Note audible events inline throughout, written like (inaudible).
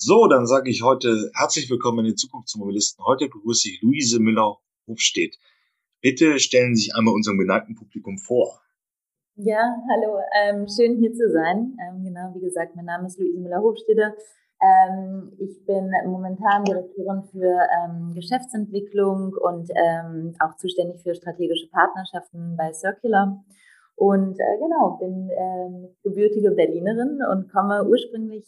So, dann sage ich heute herzlich willkommen in den Zukunftsmobilisten. Heute begrüße ich Luise Müller-Hofstedt. Bitte stellen Sie sich einmal unserem geneigten Publikum vor. Ja, hallo, ähm, schön hier zu sein. Ähm, genau, wie gesagt, mein Name ist Luise Müller-Hofstede. Ähm, ich bin momentan Direktorin für ähm, Geschäftsentwicklung und ähm, auch zuständig für strategische Partnerschaften bei Circular. Und äh, genau, bin ähm, gebürtige Berlinerin und komme ursprünglich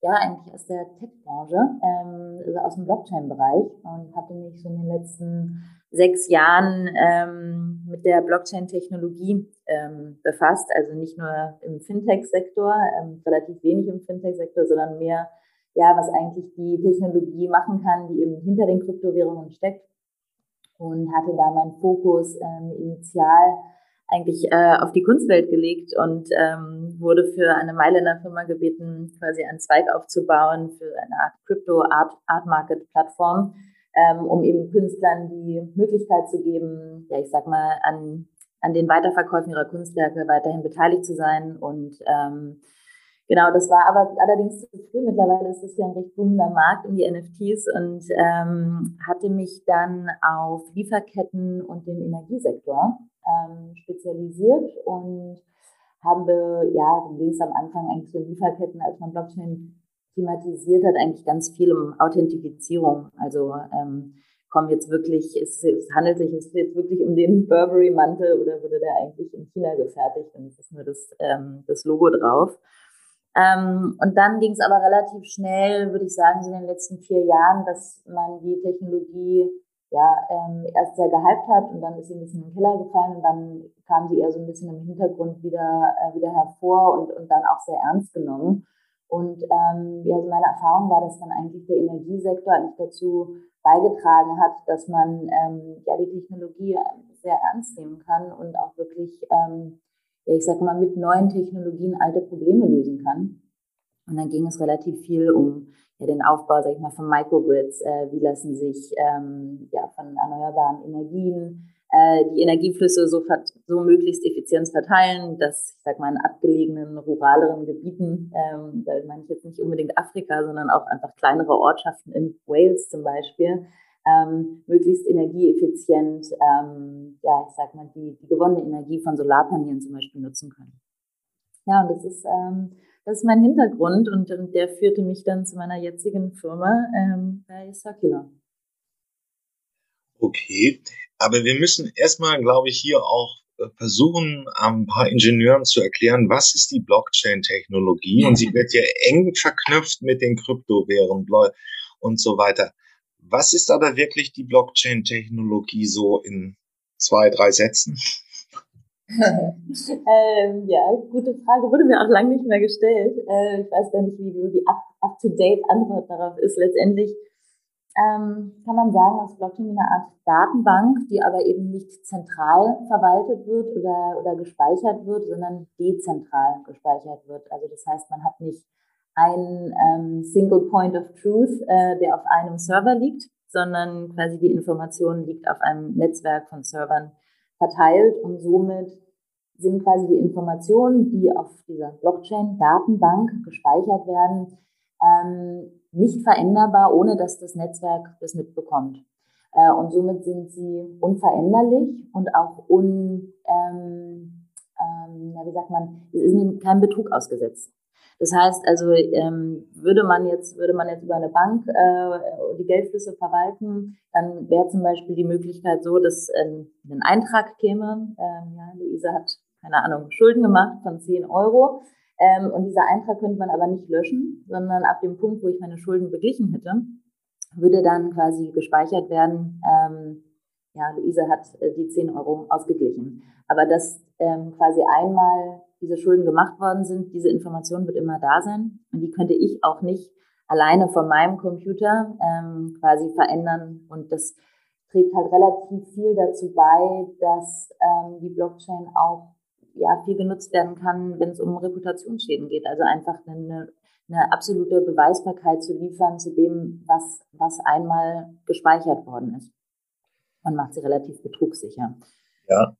ja eigentlich aus der Tech-Branche, ähm, also aus dem Blockchain-Bereich und hatte mich so in den letzten sechs Jahren ähm, mit der Blockchain-Technologie ähm, befasst. Also nicht nur im Fintech-Sektor, ähm, relativ wenig im Fintech-Sektor, sondern mehr, ja, was eigentlich die Technologie machen kann, die eben hinter den Kryptowährungen steckt. Und hatte da meinen Fokus ähm, initial eigentlich äh, auf die Kunstwelt gelegt und ähm, wurde für eine Mailänder Firma gebeten, quasi einen Zweig aufzubauen für eine Art Crypto Art, Art Market Plattform, ähm, um eben Künstlern die Möglichkeit zu geben, ja, ich sag mal, an, an den Weiterverkäufen ihrer Kunstwerke weiterhin beteiligt zu sein und ähm, Genau, das war aber allerdings zu früh. Mittlerweile ist es ja ein recht boomender Markt um die NFTs und ähm, hatte mich dann auf Lieferketten und den Energiesektor ähm, spezialisiert und habe, ja, dann es am Anfang eigentlich so Lieferketten, als man Blockchain thematisiert hat, eigentlich ganz viel um Authentifizierung. Also ähm, kommen jetzt wirklich, es, es handelt sich jetzt wirklich um den Burberry-Mantel oder wurde der eigentlich in China gefertigt und es ist nur das, ähm, das Logo drauf. Ähm, und dann ging es aber relativ schnell, würde ich sagen, so in den letzten vier Jahren, dass man die Technologie ja, ähm, erst sehr gehypt hat und dann ist sie ein bisschen in den Keller gefallen und dann kam sie eher so ein bisschen im Hintergrund wieder, äh, wieder hervor und, und dann auch sehr ernst genommen. Und ähm, ja, also meine Erfahrung war, dass dann eigentlich der Energiesektor eigentlich dazu beigetragen hat, dass man ähm, ja die Technologie sehr ernst nehmen kann und auch wirklich, ähm, ja, ich sag mal, mit neuen Technologien alte Probleme lösen kann. Und dann ging es relativ viel um ja, den Aufbau, sag ich mal, von Microgrids. Äh, wie lassen sich ähm, ja, von erneuerbaren Energien äh, die Energieflüsse so, so möglichst effizient verteilen, dass, ich sag mal, in abgelegenen, ruraleren Gebieten, ähm, da meine ich jetzt nicht unbedingt Afrika, sondern auch einfach kleinere Ortschaften in Wales zum Beispiel, ähm, möglichst energieeffizient, ähm, ja, ich sag mal, die, die gewonnene Energie von Solarpanelen zum Beispiel nutzen können. Ja, und das ist ähm, das ist mein Hintergrund und, und der führte mich dann zu meiner jetzigen Firma ähm, bei Circular. Okay, aber wir müssen erstmal, glaube ich, hier auch äh, versuchen, ein paar Ingenieuren zu erklären, was ist die Blockchain-Technologie und sie (laughs) wird ja eng verknüpft mit den Kryptowährungen und so weiter. Was ist aber wirklich die Blockchain-Technologie so in zwei, drei Sätzen? (laughs) ähm, ja, gute Frage. Wurde mir auch lange nicht mehr gestellt. Äh, ich weiß gar nicht, wie die up-to-date-Antwort darauf ist. Letztendlich ähm, kann man sagen, dass Blockchain eine Art Datenbank, die aber eben nicht zentral verwaltet wird oder, oder gespeichert wird, sondern dezentral gespeichert wird. Also das heißt, man hat nicht einen ähm, Single Point of Truth, äh, der auf einem Server liegt, sondern quasi die Information liegt auf einem Netzwerk von Servern verteilt und somit sind quasi die Informationen, die auf dieser Blockchain-Datenbank gespeichert werden, ähm, nicht veränderbar, ohne dass das Netzwerk das mitbekommt. Äh, und somit sind sie unveränderlich und auch un, ähm, ähm, wie sagt man, es ist kein Betrug ausgesetzt. Das heißt also, ähm, würde man jetzt, würde man jetzt über eine Bank äh, die Geldflüsse verwalten, dann wäre zum Beispiel die Möglichkeit so, dass ähm, ein Eintrag käme. Ähm, ja, Luise hat, keine Ahnung, Schulden gemacht von 10 Euro. Ähm, und dieser Eintrag könnte man aber nicht löschen, sondern ab dem Punkt, wo ich meine Schulden beglichen hätte, würde dann quasi gespeichert werden, ähm, ja, Luise hat äh, die 10 Euro ausgeglichen. Aber dass ähm, quasi einmal diese Schulden gemacht worden sind, diese Information wird immer da sein und die könnte ich auch nicht alleine von meinem Computer ähm, quasi verändern und das trägt halt relativ viel dazu bei, dass ähm, die Blockchain auch ja viel genutzt werden kann, wenn es um Reputationsschäden geht. Also einfach eine, eine absolute Beweisbarkeit zu liefern zu dem, was, was einmal gespeichert worden ist. Man macht sie relativ betrugssicher. Ja.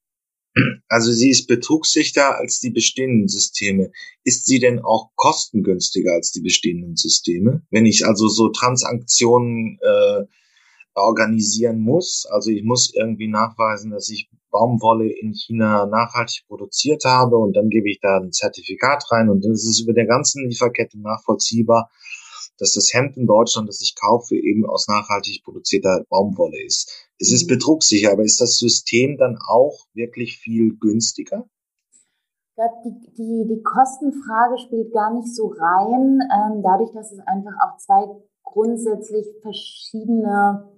Also sie ist betrugssicher als die bestehenden Systeme. Ist sie denn auch kostengünstiger als die bestehenden Systeme? Wenn ich also so Transaktionen äh, organisieren muss, also ich muss irgendwie nachweisen, dass ich Baumwolle in China nachhaltig produziert habe und dann gebe ich da ein Zertifikat rein und dann ist es über der ganzen Lieferkette nachvollziehbar, dass das Hemd in Deutschland, das ich kaufe, eben aus nachhaltig produzierter Baumwolle ist. Es ist mhm. betrugssicher, aber ist das System dann auch wirklich viel günstiger? Ich glaube, die, die, die Kostenfrage spielt gar nicht so rein, ähm, dadurch, dass es einfach auch zwei grundsätzlich verschiedene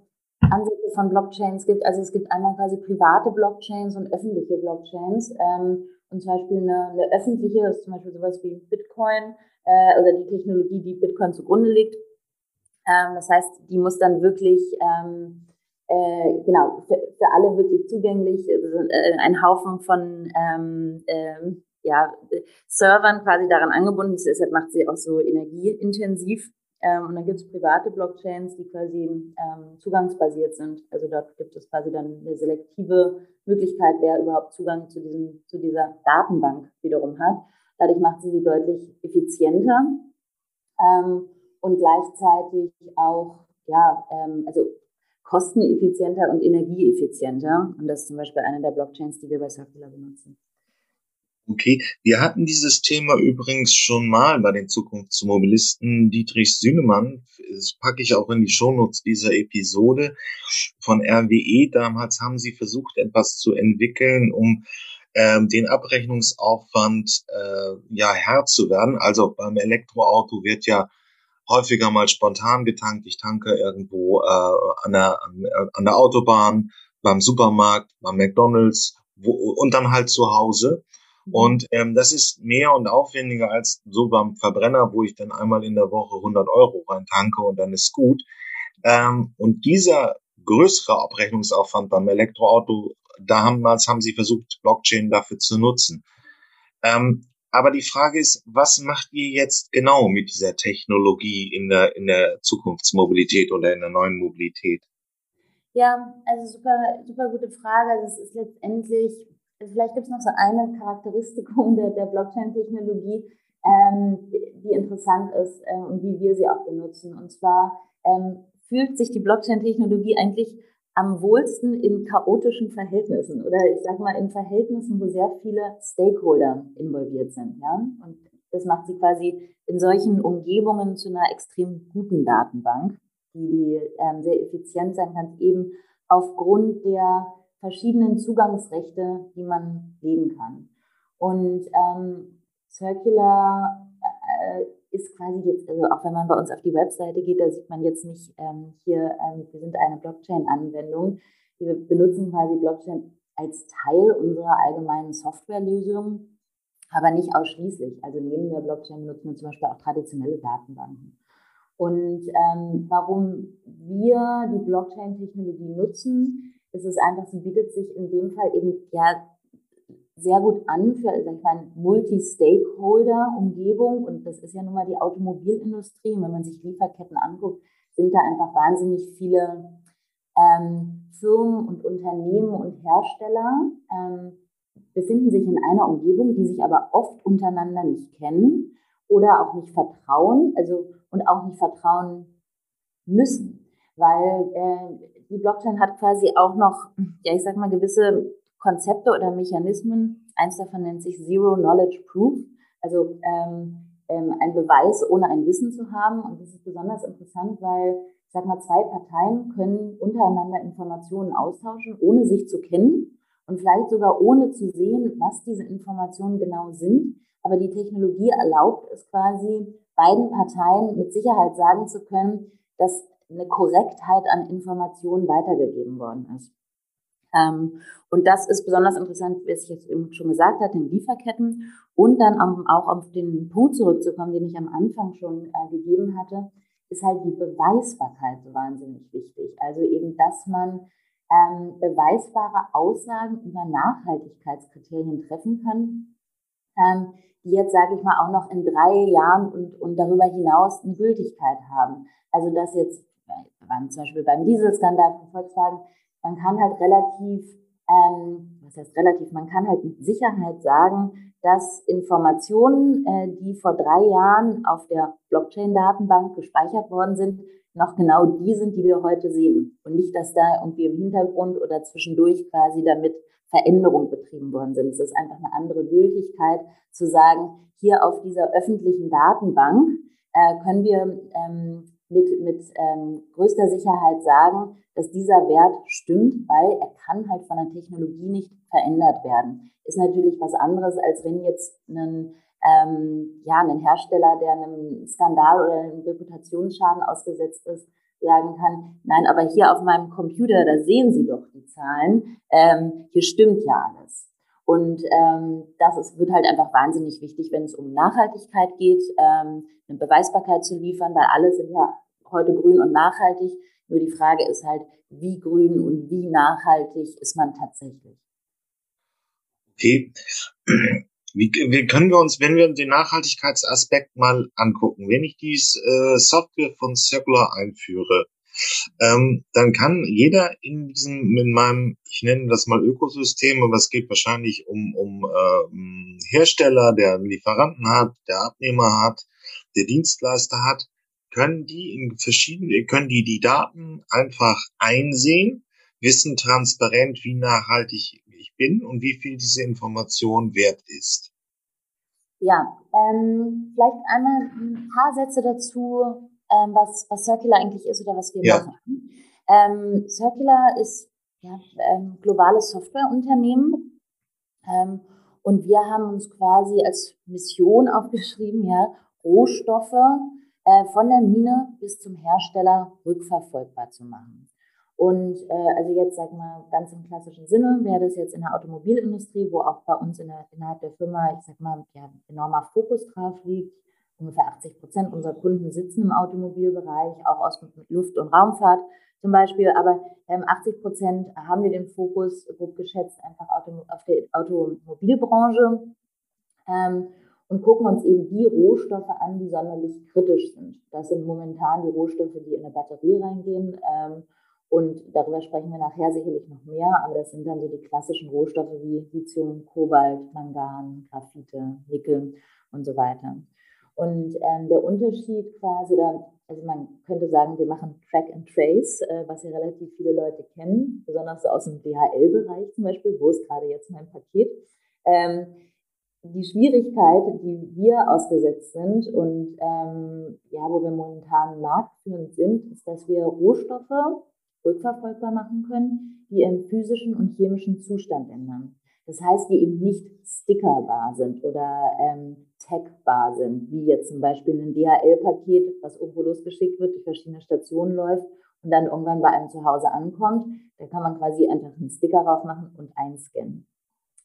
Ansätze von Blockchains gibt. Also es gibt einmal quasi private Blockchains und öffentliche Blockchains. Ähm, und zum Beispiel eine, eine öffentliche ist zum Beispiel sowas wie Bitcoin äh, oder die Technologie, die Bitcoin zugrunde liegt. Ähm, das heißt, die muss dann wirklich ähm, äh, genau für, für alle wirklich zugänglich. Äh, ein Haufen von ähm, äh, ja, Servern quasi daran angebunden. Deshalb macht sie auch so energieintensiv. Ähm, und dann gibt es private Blockchains, die quasi ähm, zugangsbasiert sind. Also dort gibt es quasi dann eine selektive Möglichkeit, wer überhaupt Zugang zu, diesem, zu dieser Datenbank wiederum hat. Dadurch macht sie sie deutlich effizienter ähm, und gleichzeitig auch, ja, ähm, also kosteneffizienter und energieeffizienter. Und das ist zum Beispiel eine der Blockchains, die wir bei Circular benutzen. Okay, wir hatten dieses Thema übrigens schon mal bei den Zukunftsmobilisten Dietrich Sünemann. Das packe ich auch in die Shownotes dieser Episode von RWE. Damals haben sie versucht, etwas zu entwickeln, um ähm, den Abrechnungsaufwand äh, ja Herr zu werden. Also beim Elektroauto wird ja häufiger mal spontan getankt. Ich tanke irgendwo äh, an, der, an der Autobahn, beim Supermarkt, beim McDonald's wo, und dann halt zu Hause. Mhm. Und ähm, das ist mehr und aufwendiger als so beim Verbrenner, wo ich dann einmal in der Woche 100 Euro rein tanke und dann ist gut. Ähm, und dieser größere Abrechnungsaufwand beim Elektroauto, damals haben sie versucht, Blockchain dafür zu nutzen. Ähm, aber die Frage ist, was macht ihr jetzt genau mit dieser Technologie in der, in der Zukunftsmobilität oder in der neuen Mobilität? Ja, also super, super gute Frage. Das ist letztendlich Vielleicht gibt es noch so eine Charakteristikum der, der Blockchain-Technologie, ähm, die interessant ist äh, und wie wir sie auch benutzen. Und zwar ähm, fühlt sich die Blockchain-Technologie eigentlich am wohlsten in chaotischen Verhältnissen oder ich sage mal in Verhältnissen, wo sehr viele Stakeholder involviert sind. Ja? Und das macht sie quasi in solchen Umgebungen zu einer extrem guten Datenbank, die ähm, sehr effizient sein kann, eben aufgrund der verschiedenen Zugangsrechte, die man legen kann. Und ähm, Circular äh, ist quasi jetzt, also auch wenn man bei uns auf die Webseite geht, da sieht man jetzt nicht ähm, hier, ähm, wir sind eine Blockchain-Anwendung. Wir benutzen quasi Blockchain als Teil unserer allgemeinen Softwarelösung, aber nicht ausschließlich. Also neben der Blockchain benutzen wir zum Beispiel auch traditionelle Datenbanken. Und ähm, warum wir die Blockchain-Technologie nutzen, ist es einfach, sie bietet sich in dem Fall eben ja sehr gut an für ich mal, Multi-Stakeholder-Umgebung. Und das ist ja nun mal die Automobilindustrie. Und wenn man sich Lieferketten anguckt, sind da einfach wahnsinnig viele ähm, Firmen und Unternehmen und Hersteller, ähm, befinden sich in einer Umgebung, die sich aber oft untereinander nicht kennen oder auch nicht vertrauen, also und auch nicht vertrauen müssen, weil äh, die Blockchain hat quasi auch noch, ja, ich sag mal, gewisse Konzepte oder Mechanismen. Eins davon nennt sich Zero Knowledge Proof, also ähm, ähm, ein Beweis, ohne ein Wissen zu haben. Und das ist besonders interessant, weil, ich sag mal, zwei Parteien können untereinander Informationen austauschen, ohne sich zu kennen und vielleicht sogar ohne zu sehen, was diese Informationen genau sind. Aber die Technologie erlaubt es quasi, beiden Parteien mit Sicherheit sagen zu können, dass eine Korrektheit an Informationen weitergegeben worden ist. Ähm, und das ist besonders interessant, wie ich jetzt eben schon gesagt hatte, in Lieferketten und dann auch auf den Punkt zurückzukommen, den ich am Anfang schon äh, gegeben hatte, ist halt die Beweisbarkeit so wahnsinnig wichtig. Also eben, dass man ähm, beweisbare Aussagen über Nachhaltigkeitskriterien treffen kann, ähm, die jetzt, sage ich mal, auch noch in drei Jahren und, und darüber hinaus eine Gültigkeit haben. Also dass jetzt beim, zum Beispiel beim Dieselskandal von Volkswagen, man kann halt relativ ähm, was heißt relativ, man kann halt mit Sicherheit sagen, dass Informationen, äh, die vor drei Jahren auf der Blockchain-Datenbank gespeichert worden sind, noch genau die sind, die wir heute sehen. Und nicht, dass da irgendwie im Hintergrund oder zwischendurch quasi damit Veränderungen betrieben worden sind. Es ist einfach eine andere Gültigkeit zu sagen, hier auf dieser öffentlichen Datenbank äh, können wir ähm, mit, mit ähm, größter Sicherheit sagen, dass dieser Wert stimmt, weil er kann halt von der Technologie nicht verändert werden. Ist natürlich was anderes, als wenn jetzt ein, ähm, ja, ein Hersteller, der einem Skandal oder einem Reputationsschaden ausgesetzt ist, sagen kann, nein, aber hier auf meinem Computer, da sehen Sie doch die Zahlen, ähm, hier stimmt ja alles. Und ähm, das ist, wird halt einfach wahnsinnig wichtig, wenn es um Nachhaltigkeit geht, ähm, eine Beweisbarkeit zu liefern, weil alle sind ja heute grün und nachhaltig. Nur die Frage ist halt, wie grün und wie nachhaltig ist man tatsächlich? Okay. Wie, wie können wir uns, wenn wir den Nachhaltigkeitsaspekt mal angucken, wenn ich die äh, Software von Circular einführe, ähm, dann kann jeder in diesem, in meinem, ich nenne das mal Ökosystem, aber es geht wahrscheinlich um, um äh, Hersteller, der einen Lieferanten hat, der Abnehmer hat, der Dienstleister hat, können die in verschiedenen, können die die Daten einfach einsehen, wissen transparent, wie nachhaltig ich bin und wie viel diese Information wert ist. Ja, ähm, vielleicht einmal ein paar Sätze dazu, ähm, was, was Circular eigentlich ist oder was wir ja. machen. Ähm, Circular ist ja, ähm, globales Softwareunternehmen ähm, und wir haben uns quasi als Mission aufgeschrieben, ja, Rohstoffe äh, von der Mine bis zum Hersteller rückverfolgbar zu machen. Und äh, also jetzt sag mal ganz im klassischen Sinne wäre das jetzt in der Automobilindustrie, wo auch bei uns in der, innerhalb der Firma, ich sag mal, ja, enormer Fokus drauf liegt, ungefähr 80 Prozent unserer Kunden sitzen im Automobilbereich, auch aus Luft- und Raumfahrt zum Beispiel. Aber ähm, 80 Prozent haben wir den Fokus, grob geschätzt, einfach auf der Automobilbranche ähm, und gucken uns eben die Rohstoffe an, die sonderlich kritisch sind. Das sind momentan die Rohstoffe, die in eine Batterie reingehen. Ähm, und darüber sprechen wir nachher sicherlich noch mehr, aber das sind dann so die klassischen Rohstoffe wie Lithium, Kobalt, Mangan, Graphite, Nickel und so weiter. Und ähm, der Unterschied quasi, oder also man könnte sagen, wir machen Track and Trace, äh, was ja relativ viele Leute kennen, besonders aus dem DHL-Bereich zum Beispiel, wo ist gerade jetzt mein Paket. Ähm, die Schwierigkeit, die wir ausgesetzt sind und ähm, ja, wo wir momentan marktführend sind, ist, dass wir Rohstoffe rückverfolgbar machen können, die ihren physischen und chemischen Zustand ändern. Das heißt, die eben nicht stickerbar sind oder ähm, tagbar sind, wie jetzt zum Beispiel ein DHL-Paket, was irgendwo losgeschickt wird, durch verschiedene Stationen läuft und dann irgendwann bei einem zu Hause ankommt. Da kann man quasi einfach einen Sticker drauf machen und einscannen.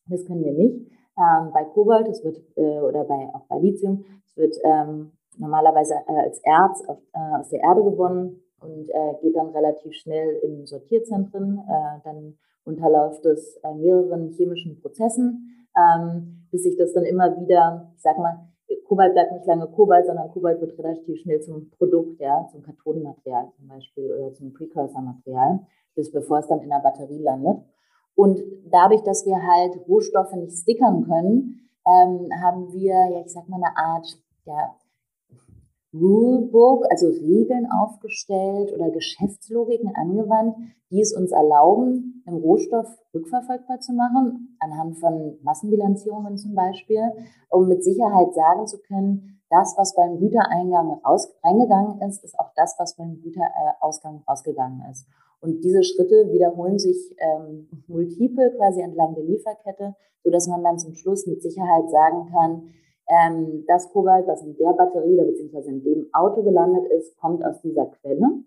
Das können wir nicht. Ähm, bei Kobalt, das wird, äh, oder bei, auch bei Lithium, es wird ähm, normalerweise äh, als Erz auf, äh, aus der Erde gewonnen und äh, geht dann relativ schnell in Sortierzentren. Äh, dann unterläuft es äh, mehreren chemischen Prozessen, ähm, bis sich das dann immer wieder, ich sag mal, Kobalt bleibt nicht lange Kobalt, sondern Kobalt wird relativ schnell zum Produkt, ja, zum Kathodenmaterial zum Beispiel oder zum Precursor-Material, bis bevor es dann in der Batterie landet. Und dadurch, dass wir halt Rohstoffe nicht stickern können, ähm, haben wir, ja, ich sag mal, eine Art, ja, Rulebook, also Regeln aufgestellt oder Geschäftslogiken angewandt, die es uns erlauben, einen Rohstoff rückverfolgbar zu machen, anhand von Massenbilanzierungen zum Beispiel, um mit Sicherheit sagen zu können, das, was beim Gütereingang raus, reingegangen ist, ist auch das, was beim Güterausgang rausgegangen ist. Und diese Schritte wiederholen sich ähm, multiple quasi entlang der Lieferkette, so dass man dann zum Schluss mit Sicherheit sagen kann, ähm, das Kobalt, was in der Batterie oder beziehungsweise in dem Auto gelandet ist, kommt aus dieser Quelle.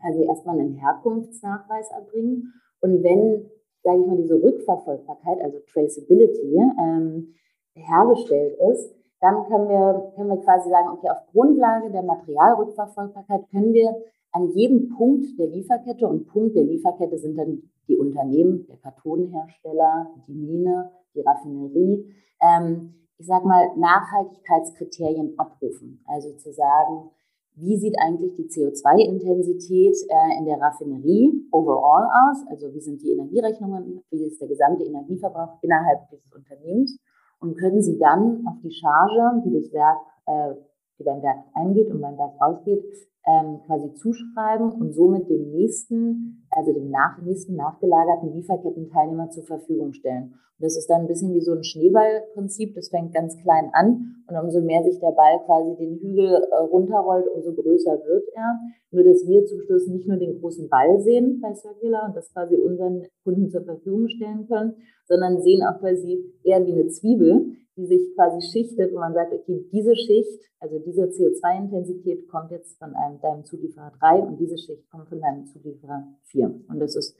Also erstmal einen Herkunftsnachweis erbringen. Und wenn, sage ich mal, diese Rückverfolgbarkeit, also Traceability, ähm, hergestellt ist, dann können wir, können wir quasi sagen, okay, auf Grundlage der Materialrückverfolgbarkeit können wir an jedem Punkt der Lieferkette, und Punkt der Lieferkette sind dann die Unternehmen, der Kathodenhersteller, die Mine, die Raffinerie, ähm, ich sag mal, Nachhaltigkeitskriterien abrufen. Also zu sagen, wie sieht eigentlich die CO2-Intensität äh, in der Raffinerie overall aus? Also wie sind die Energierechnungen, wie ist der gesamte Energieverbrauch innerhalb dieses Unternehmens? Und können Sie dann auf die Charge, die das Werk, äh, die beim Werk eingeht und beim Werk rausgeht, ähm, quasi zuschreiben und somit dem nächsten, also dem nach, nächsten nachgelagerten Lieferkettenteilnehmer zur Verfügung stellen. Und das ist dann ein bisschen wie so ein Schneeballprinzip. Das fängt ganz klein an und umso mehr sich der Ball quasi den Hügel äh, runterrollt, umso größer wird er. Nur, dass wir zum Schluss nicht nur den großen Ball sehen bei Circular und das quasi unseren Kunden zur Verfügung stellen können, sondern sehen auch quasi eher wie eine Zwiebel, die sich quasi schichtet und man sagt, okay, diese Schicht, also diese CO2-Intensität kommt jetzt von einem, deinem Zulieferer 3 und diese Schicht kommt von deinem Zulieferer 4. Und das ist,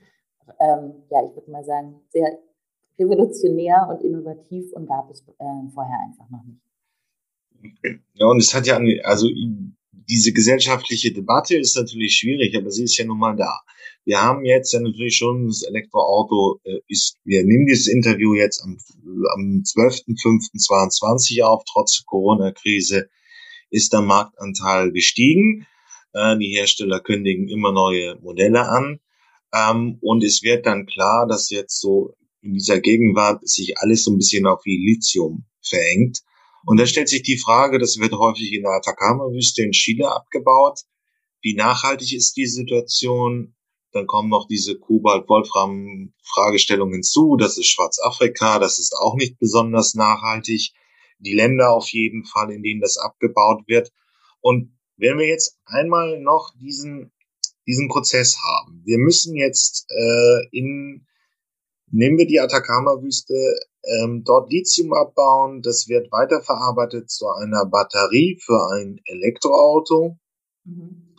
ähm, ja, ich würde mal sagen, sehr revolutionär und innovativ und gab es äh, vorher einfach noch nicht. Ja, und es hat ja, also diese gesellschaftliche Debatte ist natürlich schwierig, aber sie ist ja nun mal da. Wir haben jetzt ja natürlich schon das Elektroauto äh, ist, wir nehmen dieses Interview jetzt am, am 12.05.22 auf, trotz Corona-Krise ist der Marktanteil gestiegen. Äh, die Hersteller kündigen immer neue Modelle an. Ähm, und es wird dann klar, dass jetzt so in dieser Gegenwart sich alles so ein bisschen auf wie Lithium verengt. Und da stellt sich die Frage, das wird häufig in der Atacama-Wüste in Chile abgebaut. Wie nachhaltig ist die Situation? Dann kommen noch diese Kobalt-Wolfram-Fragestellungen hinzu. Das ist Schwarzafrika, das ist auch nicht besonders nachhaltig. Die Länder auf jeden Fall, in denen das abgebaut wird. Und wenn wir jetzt einmal noch diesen, diesen Prozess haben, wir müssen jetzt äh, in Nehmen wir die Atacama-Wüste, ähm, dort Lithium abbauen, das wird weiterverarbeitet zu einer Batterie für ein Elektroauto. Mhm.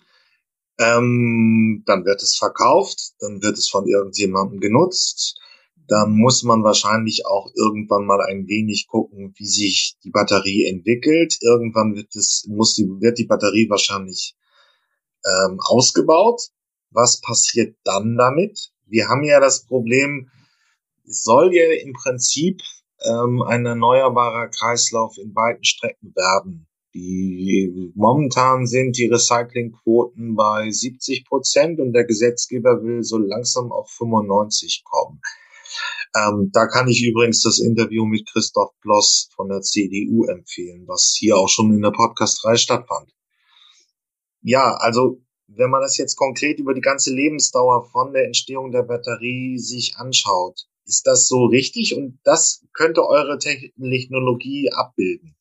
Ähm, dann wird es verkauft, dann wird es von irgendjemandem genutzt. Dann muss man wahrscheinlich auch irgendwann mal ein wenig gucken, wie sich die Batterie entwickelt. Irgendwann wird es, muss die, wird die Batterie wahrscheinlich ähm, ausgebaut. Was passiert dann damit? Wir haben ja das Problem, soll ja im Prinzip ähm, ein erneuerbarer Kreislauf in weiten Strecken werden. Die, momentan sind die Recyclingquoten bei 70 Prozent und der Gesetzgeber will so langsam auf 95 kommen. Ähm, da kann ich übrigens das Interview mit Christoph Bloss von der CDU empfehlen, was hier auch schon in der Podcast 3 stattfand. Ja, also wenn man das jetzt konkret über die ganze Lebensdauer von der Entstehung der Batterie sich anschaut, ist das so richtig? Und das könnte eure Technologie abbilden?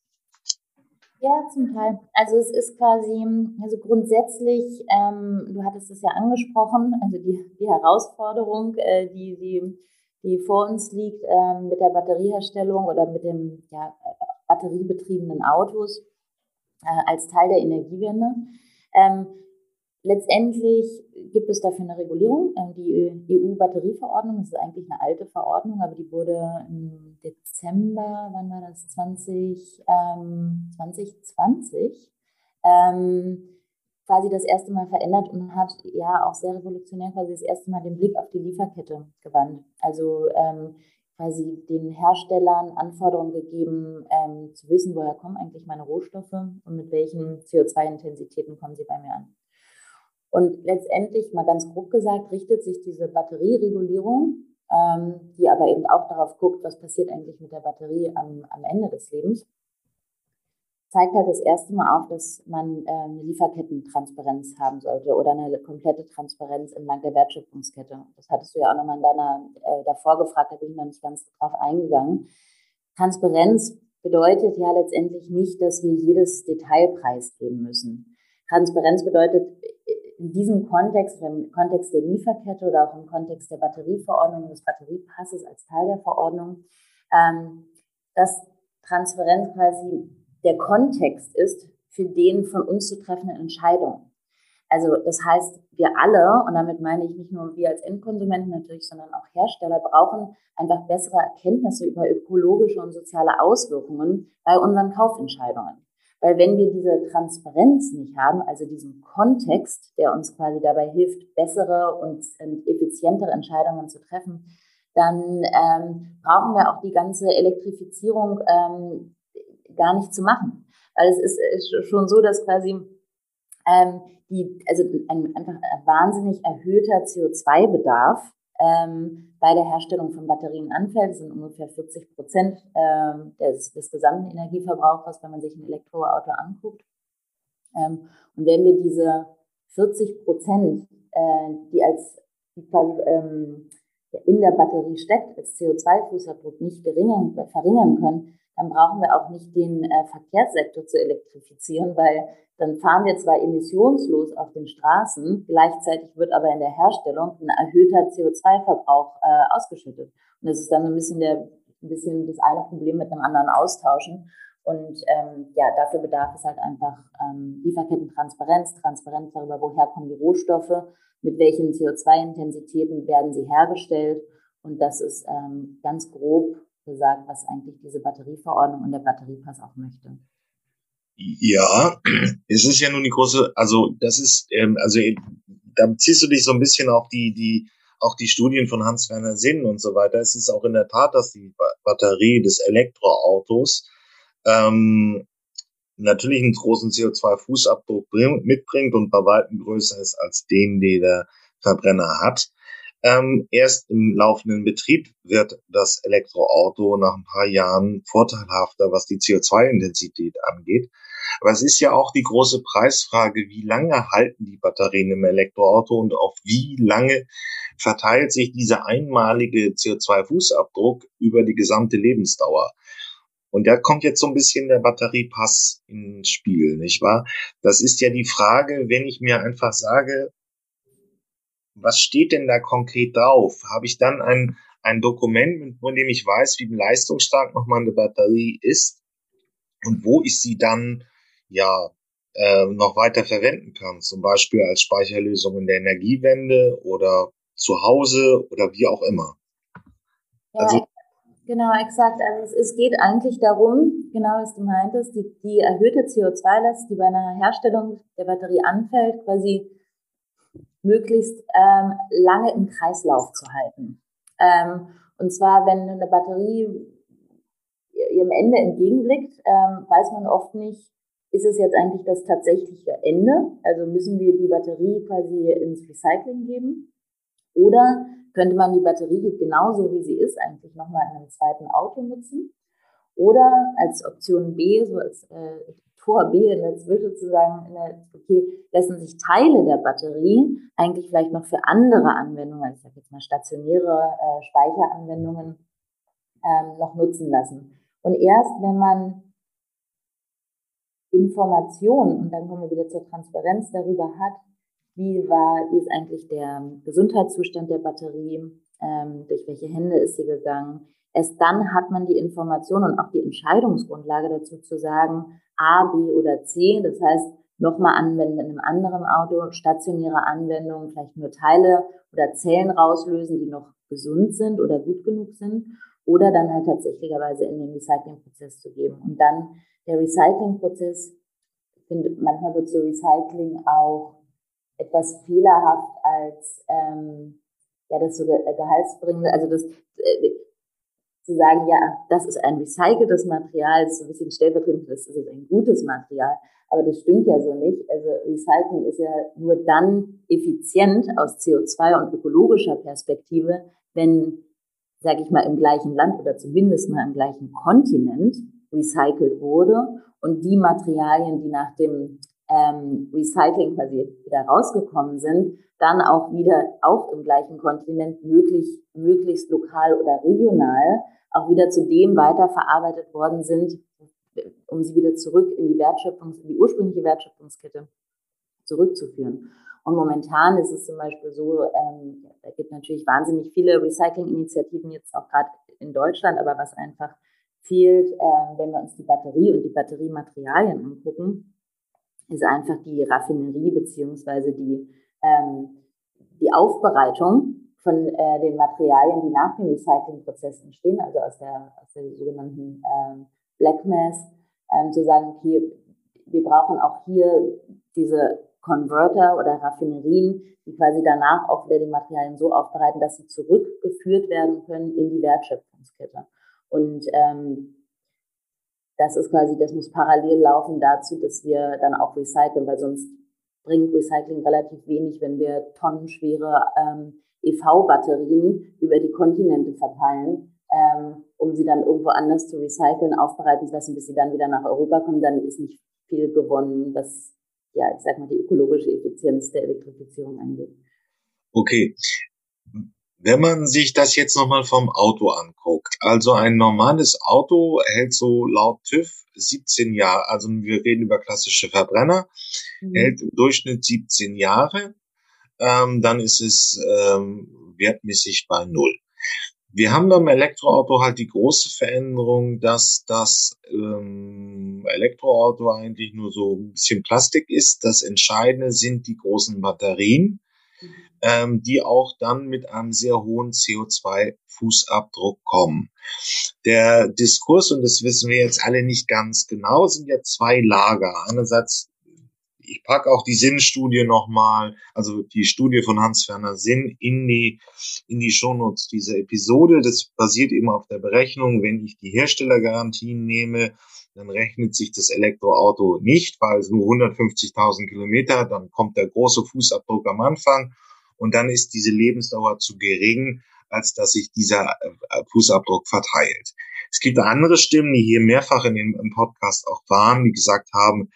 Ja, zum Teil. Also es ist quasi, also grundsätzlich, ähm, du hattest es ja angesprochen, also die, die Herausforderung, äh, die, die, die vor uns liegt äh, mit der Batterieherstellung oder mit dem ja, batteriebetriebenen Autos äh, als Teil der Energiewende. Ähm, Letztendlich gibt es dafür eine Regulierung. Ähm, die EU-Batterieverordnung, das ist eigentlich eine alte Verordnung, aber die wurde im Dezember, wann war das, 20, ähm, 2020, ähm, quasi das erste Mal verändert und hat ja auch sehr revolutionär quasi das erste Mal den Blick auf die Lieferkette gewandt. Also ähm, quasi den Herstellern Anforderungen gegeben, ähm, zu wissen, woher kommen eigentlich meine Rohstoffe und mit welchen CO2-Intensitäten kommen sie bei mir an. Und letztendlich, mal ganz grob gesagt, richtet sich diese Batterieregulierung, ähm, die aber eben auch darauf guckt, was passiert eigentlich mit der Batterie am, am Ende des Lebens, zeigt halt das erste Mal auf, dass man äh, eine Lieferkettentransparenz haben sollte oder eine komplette Transparenz entlang der Wertschöpfungskette. Das hattest du ja auch nochmal in deiner äh, davor gefragt, da bin ich noch nicht ganz drauf eingegangen. Transparenz bedeutet ja letztendlich nicht, dass wir jedes Detail preisgeben müssen. Transparenz bedeutet in diesem Kontext, im Kontext der Lieferkette oder auch im Kontext der Batterieverordnung, des Batteriepasses als Teil der Verordnung, ähm, dass Transparenz quasi der Kontext ist für den von uns zu treffenden Entscheidungen. Also das heißt, wir alle, und damit meine ich nicht nur wir als Endkonsumenten natürlich, sondern auch Hersteller, brauchen einfach bessere Erkenntnisse über ökologische und soziale Auswirkungen bei unseren Kaufentscheidungen. Weil wenn wir diese Transparenz nicht haben, also diesen Kontext, der uns quasi dabei hilft, bessere und effizientere Entscheidungen zu treffen, dann ähm, brauchen wir auch die ganze Elektrifizierung ähm, gar nicht zu machen. Weil es ist, ist schon so, dass quasi ähm, die, also ein einfach ein wahnsinnig erhöhter CO2-Bedarf ähm, bei der Herstellung von Batterien anfällt. Das sind ungefähr 40 Prozent ähm, des, des gesamten Energieverbrauchers, wenn man sich ein Elektroauto anguckt. Ähm, und wenn wir diese 40 Prozent, äh, die als die quasi ähm, in der Batterie steckt, als CO2-Fußabdruck nicht geringen, verringern können, dann brauchen wir auch nicht den äh, Verkehrssektor zu elektrifizieren, weil dann fahren wir zwar emissionslos auf den Straßen, gleichzeitig wird aber in der Herstellung ein erhöhter CO2-Verbrauch äh, ausgeschüttet. Und das ist dann so ein bisschen der, ein bisschen das eine Problem mit einem anderen austauschen. Und ähm, ja, dafür bedarf es halt einfach ähm, Lieferkettentransparenz, Transparenz darüber, woher kommen die Rohstoffe, mit welchen CO2-Intensitäten werden sie hergestellt. Und das ist ähm, ganz grob gesagt, was eigentlich diese Batterieverordnung und der Batteriepass auch möchte. Ja, es ist ja nun die große, also das ist, ähm, also da beziehst du dich so ein bisschen auf die, die, auch die Studien von Hans-Werner Sinn und so weiter. Es ist auch in der Tat, dass die Batterie des Elektroautos ähm, natürlich einen großen CO2-Fußabdruck mitbringt und bei weitem größer ist als den, den der Verbrenner hat. Ähm, erst im laufenden Betrieb wird das Elektroauto nach ein paar Jahren vorteilhafter, was die CO2-Intensität angeht. Aber es ist ja auch die große Preisfrage, wie lange halten die Batterien im Elektroauto und auf wie lange verteilt sich dieser einmalige CO2-Fußabdruck über die gesamte Lebensdauer. Und da kommt jetzt so ein bisschen der Batteriepass ins Spiel, nicht wahr? Das ist ja die Frage, wenn ich mir einfach sage, was steht denn da konkret drauf? Habe ich dann ein, ein Dokument, von dem ich weiß, wie leistungsstark noch mal eine Batterie ist und wo ich sie dann ja äh, noch weiter verwenden kann, zum Beispiel als Speicherlösung in der Energiewende oder zu Hause oder wie auch immer. Ja, also, genau, exakt. Also es, es, geht eigentlich darum, genau was du meintest, die, die erhöhte CO2-Last, die bei einer Herstellung der Batterie anfällt, quasi möglichst ähm, lange im Kreislauf zu halten. Ähm, und zwar, wenn eine Batterie ihrem Ende entgegenblickt, ähm, weiß man oft nicht, ist es jetzt eigentlich das tatsächliche Ende? Also müssen wir die Batterie quasi ins Recycling geben? Oder könnte man die Batterie genauso wie sie ist eigentlich nochmal in einem zweiten Auto nutzen? Oder als Option B, so als äh, Tor B in der Zwischen zu sagen, okay, lassen sich Teile der Batterie eigentlich vielleicht noch für andere Anwendungen, also ich sage jetzt mal stationäre äh, Speicheranwendungen, ähm, noch nutzen lassen. Und erst wenn man Informationen, und dann kommen wir wieder zur Transparenz darüber hat, wie war, wie ist eigentlich der Gesundheitszustand der Batterie, ähm, durch welche Hände ist sie gegangen, Erst dann hat man die Information und auch die Entscheidungsgrundlage dazu zu sagen, A, B oder C. Das heißt, nochmal anwenden in einem anderen Auto, stationäre Anwendungen, vielleicht nur Teile oder Zellen rauslösen, die noch gesund sind oder gut genug sind. Oder dann halt tatsächlicherweise in den Recyclingprozess zu geben. Und dann der Recyclingprozess, finde, manchmal wird so Recycling auch etwas fehlerhaft als ähm, ja das so gehaltsbringende, also das äh, zu sagen, ja, das ist ein recyceltes Material, das ist ein bisschen stellvertretend, das ist ein gutes Material. Aber das stimmt ja so nicht. Also Recycling ist ja nur dann effizient aus CO2 und ökologischer Perspektive, wenn, sage ich mal, im gleichen Land oder zumindest mal im gleichen Kontinent recycelt wurde und die Materialien, die nach dem ähm, Recycling quasi wieder rausgekommen sind, dann auch wieder auch im gleichen Kontinent möglich, möglichst lokal oder regional auch wieder zu dem weiterverarbeitet worden sind, um sie wieder zurück in die Wertschöpfungs-, in die ursprüngliche Wertschöpfungskette zurückzuführen. Und momentan ist es zum Beispiel so, ähm, da gibt natürlich wahnsinnig viele Recycling-Initiativen jetzt auch gerade in Deutschland, aber was einfach fehlt, ähm, wenn wir uns die Batterie und die Batteriematerialien angucken, ist einfach die Raffinerie beziehungsweise die, ähm, die Aufbereitung von äh, den Materialien, die nach dem Recyclingprozess entstehen, also aus der, aus der sogenannten ähm, Black Mass, ähm, zu sagen, okay, wir brauchen auch hier diese Converter oder Raffinerien, die quasi danach auch wieder die Materialien so aufbereiten, dass sie zurückgeführt werden können in die Wertschöpfungskette. Und ähm, das ist quasi, das muss parallel laufen dazu, dass wir dann auch recyceln, weil sonst bringt Recycling relativ wenig, wenn wir tonnenschwere ähm, EV-Batterien über die Kontinente verteilen, ähm, um sie dann irgendwo anders zu recyceln, aufbereiten zu lassen, bis sie dann wieder nach Europa kommen, dann ist nicht viel gewonnen, was, ja, ich sag mal, die ökologische Effizienz der Elektrifizierung angeht. Okay. Wenn man sich das jetzt nochmal vom Auto anguckt, also ein normales Auto hält so laut TÜV 17 Jahre, also wir reden über klassische Verbrenner, mhm. hält im Durchschnitt 17 Jahre, ähm, dann ist es ähm, wertmäßig bei Null. Wir haben beim Elektroauto halt die große Veränderung, dass das ähm, Elektroauto eigentlich nur so ein bisschen Plastik ist. Das Entscheidende sind die großen Batterien. Ähm, die auch dann mit einem sehr hohen CO2-Fußabdruck kommen. Der Diskurs, und das wissen wir jetzt alle nicht ganz genau, sind ja zwei Lager. Einerseits ich packe auch die Sinnstudie nochmal, also die Studie von Hans-Werner Sinn in die, in die Shownotes dieser Episode. Das basiert eben auf der Berechnung, wenn ich die Herstellergarantien nehme, dann rechnet sich das Elektroauto nicht, weil es nur 150.000 Kilometer, dann kommt der große Fußabdruck am Anfang und dann ist diese Lebensdauer zu gering, als dass sich dieser äh, Fußabdruck verteilt. Es gibt andere Stimmen, die hier mehrfach in dem Podcast auch waren, die gesagt haben,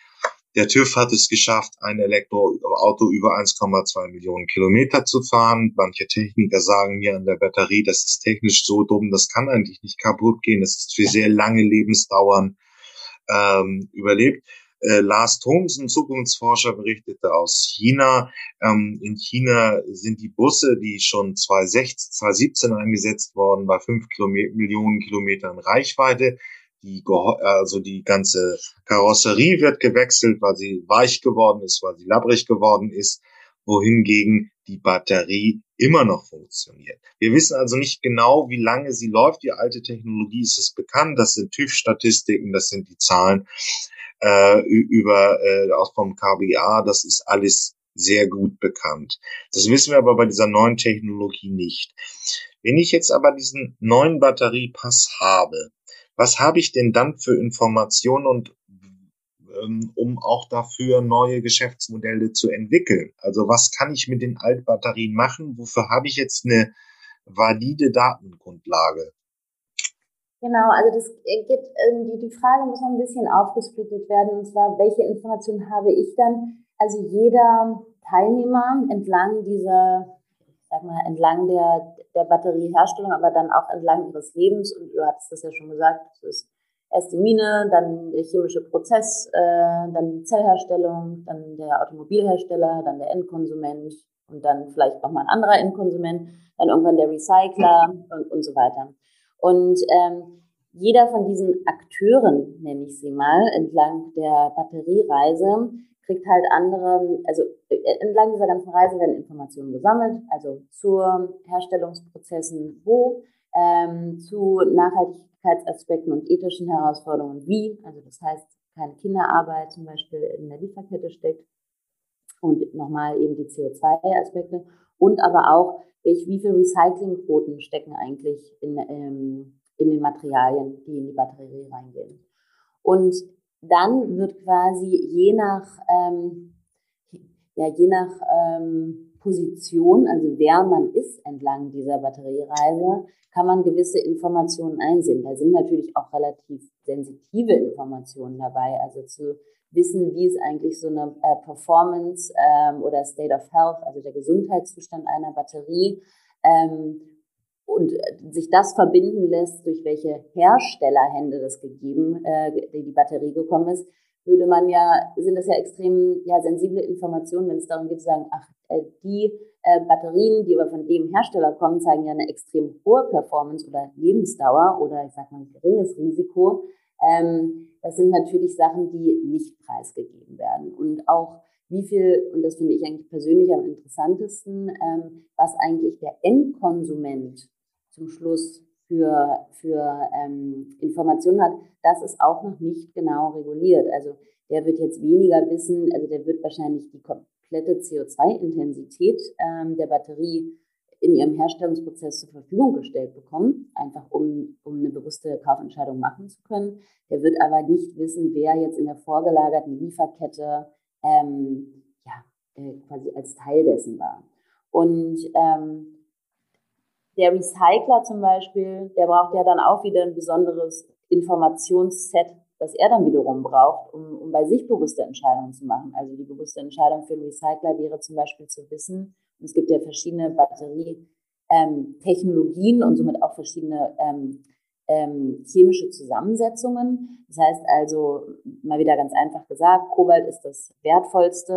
der TÜV hat es geschafft, ein Elektroauto über 1,2 Millionen Kilometer zu fahren. Manche Techniker sagen mir an der Batterie, das ist technisch so dumm, das kann eigentlich nicht kaputt gehen. Das ist für sehr lange Lebensdauern ähm, überlebt. Äh, Lars Thomsen, Zukunftsforscher, berichtete aus China. Ähm, in China sind die Busse, die schon 2016, 2017 eingesetzt worden, bei 5 Kilome Millionen Kilometern Reichweite die, also die ganze Karosserie wird gewechselt, weil sie weich geworden ist, weil sie labbrig geworden ist, wohingegen die Batterie immer noch funktioniert. Wir wissen also nicht genau, wie lange sie läuft. Die alte Technologie ist es bekannt. Das sind TÜV-Statistiken, das sind die Zahlen äh, über äh, aus vom KBA. Das ist alles sehr gut bekannt. Das wissen wir aber bei dieser neuen Technologie nicht. Wenn ich jetzt aber diesen neuen Batteriepass habe, was habe ich denn dann für Informationen und um auch dafür neue Geschäftsmodelle zu entwickeln? Also was kann ich mit den Altbatterien machen? Wofür habe ich jetzt eine valide Datengrundlage? Genau, also das geht, ähm, die, die Frage muss noch ein bisschen aufgesplittet werden, und zwar, welche Informationen habe ich dann? Also jeder Teilnehmer entlang dieser sag mal, entlang der, der Batterieherstellung, aber dann auch entlang ihres Lebens. Und du hattest das ja schon gesagt, das ist erst die Mine, dann der chemische Prozess, äh, dann die Zellherstellung, dann der Automobilhersteller, dann der Endkonsument und dann vielleicht nochmal ein anderer Endkonsument, dann irgendwann der Recycler und, und so weiter. Und ähm, jeder von diesen Akteuren, nenne ich sie mal, entlang der Batteriereise, kriegt halt andere, also äh, entlang dieser ganzen Reise werden Informationen gesammelt, also zu Herstellungsprozessen wo, ähm, zu Nachhaltigkeitsaspekten und ethischen Herausforderungen wie, also das heißt, keine Kinderarbeit zum Beispiel in der Lieferkette steckt und nochmal eben die CO2-Aspekte und aber auch, welch, wie viel Recyclingquoten stecken eigentlich in, ähm, in den Materialien, die in die Batterie reingehen. Und dann wird quasi je nach, ähm, ja, je nach ähm, Position, also wer man ist entlang dieser Batteriereise, kann man gewisse Informationen einsehen. Da sind natürlich auch relativ sensitive Informationen dabei, also zu wissen, wie ist eigentlich so eine äh, Performance ähm, oder State of Health, also der Gesundheitszustand einer Batterie. Ähm, und äh, sich das verbinden lässt, durch welche Herstellerhände das gegeben, äh, die Batterie gekommen ist, würde man ja, sind das ja extrem ja, sensible Informationen, wenn es darum geht zu sagen, ach, äh, die äh, Batterien, die aber von dem Hersteller kommen, zeigen ja eine extrem hohe Performance oder Lebensdauer oder ich sag mal geringes Risiko. Ähm, das sind natürlich Sachen, die nicht preisgegeben werden. Und auch wie viel, und das finde ich eigentlich persönlich am interessantesten, ähm, was eigentlich der Endkonsument zum Schluss für, für ähm, Informationen hat, das ist auch noch nicht genau reguliert. Also der wird jetzt weniger wissen, also der wird wahrscheinlich die komplette CO2-Intensität ähm, der Batterie in ihrem Herstellungsprozess zur Verfügung gestellt bekommen, einfach um, um eine bewusste Kaufentscheidung machen zu können. Der wird aber nicht wissen, wer jetzt in der vorgelagerten Lieferkette ähm, ja, äh, quasi als Teil dessen war. Und ähm, der Recycler zum Beispiel, der braucht ja dann auch wieder ein besonderes Informationsset, was er dann wiederum braucht, um, um bei sich bewusste Entscheidungen zu machen. Also die bewusste Entscheidung für einen Recycler wäre zum Beispiel zu wissen, es gibt ja verschiedene Batterietechnologien ähm, und somit auch verschiedene ähm, ähm, chemische Zusammensetzungen. Das heißt also, mal wieder ganz einfach gesagt, Kobalt ist das wertvollste,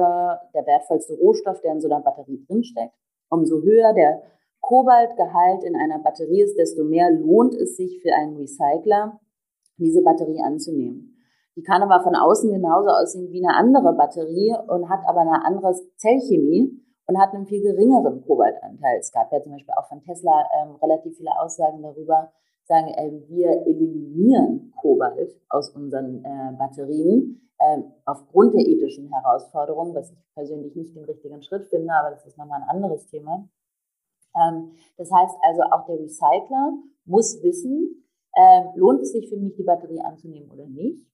der wertvollste Rohstoff, der in so einer Batterie drinsteckt. Umso höher der Kobaltgehalt in einer Batterie ist, desto mehr lohnt es sich für einen Recycler, diese Batterie anzunehmen. Die kann aber von außen genauso aussehen wie eine andere Batterie und hat aber eine andere Zellchemie und hat einen viel geringeren Kobaltanteil. Es gab ja zum Beispiel auch von Tesla ähm, relativ viele Aussagen darüber, sagen, äh, wir eliminieren Kobalt aus unseren äh, Batterien äh, aufgrund der ethischen Herausforderungen, was ich persönlich nicht den richtigen Schritt finde, aber das ist nochmal ein anderes Thema. Ähm, das heißt also, auch der Recycler muss wissen, äh, lohnt es sich für mich, die Batterie anzunehmen oder nicht.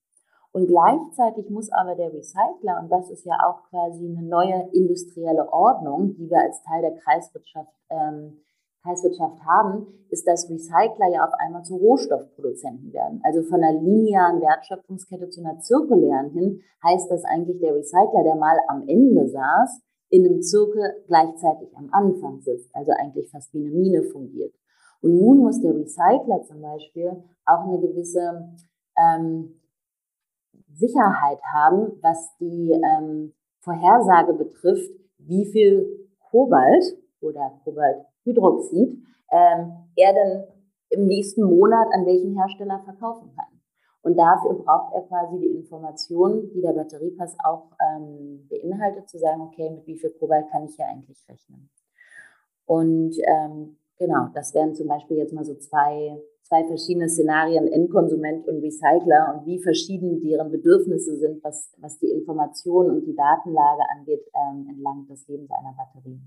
Und gleichzeitig muss aber der Recycler, und das ist ja auch quasi eine neue industrielle Ordnung, die wir als Teil der Kreiswirtschaft, ähm, Kreiswirtschaft haben, ist, dass Recycler ja auf einmal zu Rohstoffproduzenten werden. Also von einer linearen Wertschöpfungskette zu einer zirkulären hin heißt das eigentlich, der Recycler, der mal am Ende saß, in einem Zirkel gleichzeitig am Anfang sitzt, also eigentlich fast wie eine Mine fungiert. Und nun muss der Recycler zum Beispiel auch eine gewisse ähm, Sicherheit haben, was die ähm, Vorhersage betrifft, wie viel Kobalt oder Kobalthydroxid ähm, er denn im nächsten Monat an welchen Hersteller verkaufen kann. Und dafür braucht er quasi die Informationen, die der Batteriepass auch ähm, beinhaltet, zu sagen, okay, mit wie viel Kobalt kann ich hier eigentlich rechnen. Und ähm, genau, das wären zum Beispiel jetzt mal so zwei zwei verschiedene Szenarien, Endkonsument und Recycler und wie verschieden deren Bedürfnisse sind, was, was die Information und die Datenlage angeht, ähm, entlang des Lebens einer Batterie.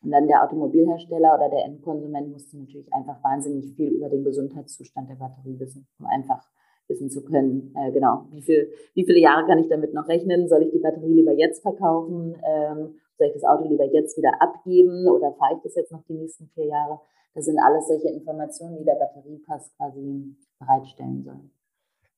Und dann der Automobilhersteller oder der Endkonsument musste natürlich einfach wahnsinnig viel über den Gesundheitszustand der Batterie wissen, um einfach wissen zu können, äh, genau, wie, viel, wie viele Jahre kann ich damit noch rechnen? Soll ich die Batterie lieber jetzt verkaufen? Ähm, soll ich das Auto lieber jetzt wieder abgeben oder fahre ich das jetzt noch die nächsten vier Jahre? Das sind alles solche Informationen, die der Batteriepass quasi bereitstellen soll.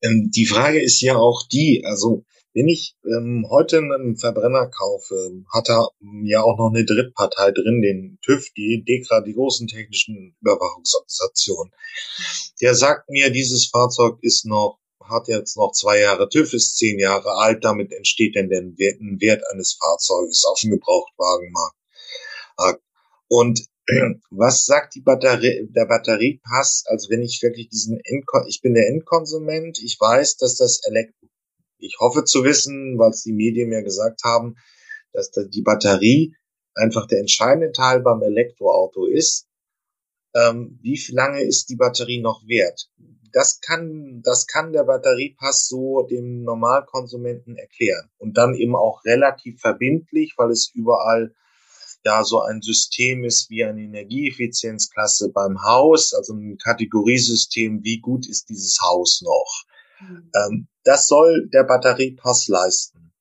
Ähm, die Frage ist ja auch die, also wenn ich ähm, heute einen Verbrenner kaufe, hat er ja auch noch eine Drittpartei drin, den TÜV, die DEKRA, die großen technischen Überwachungsorganisationen. Der sagt mir, dieses Fahrzeug ist noch, hat jetzt noch zwei Jahre TÜV, ist zehn Jahre alt, damit entsteht denn der Wert, Wert eines Fahrzeuges auf dem Gebrauchtwagenmarkt. Und was sagt die Batterie, der Batteriepass? Also wenn ich wirklich diesen Endko ich bin der Endkonsument, ich weiß, dass das Elektro, ich hoffe zu wissen, weil es die Medien mir gesagt haben, dass die Batterie einfach der entscheidende Teil beim Elektroauto ist. Ähm, wie lange ist die Batterie noch wert? Das kann, das kann der Batteriepass so dem Normalkonsumenten erklären und dann eben auch relativ verbindlich, weil es überall ja so ein System ist wie eine Energieeffizienzklasse beim Haus, also ein Kategoriesystem, wie gut ist dieses Haus noch. Mhm. Ähm, das soll der Batteriepass leisten.